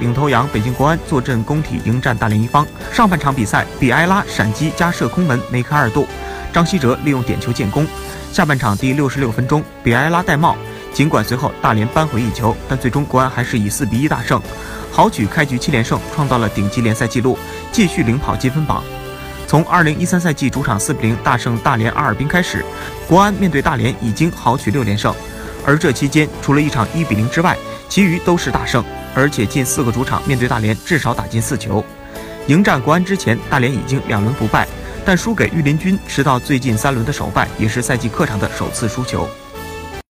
领头羊北京国安坐镇工体迎战大连一方。上半场比赛，比埃拉闪击加射空门梅开二度，张稀哲利用点球建功。下半场第六十六分钟，比埃拉戴帽，尽管随后大连扳回一球，但最终国安还是以四比一大胜，豪取开局七连胜，创造了顶级联赛纪录，继续领跑积分榜。从二零一三赛季主场四比零大胜大连阿尔滨开始，国安面对大连已经豪取六连胜，而这期间除了一场一比零之外，其余都是大胜，而且近四个主场面对大连至少打进四球。迎战国安之前，大连已经两轮不败，但输给御林军，直到最近三轮的首败，也是赛季客场的首次输球。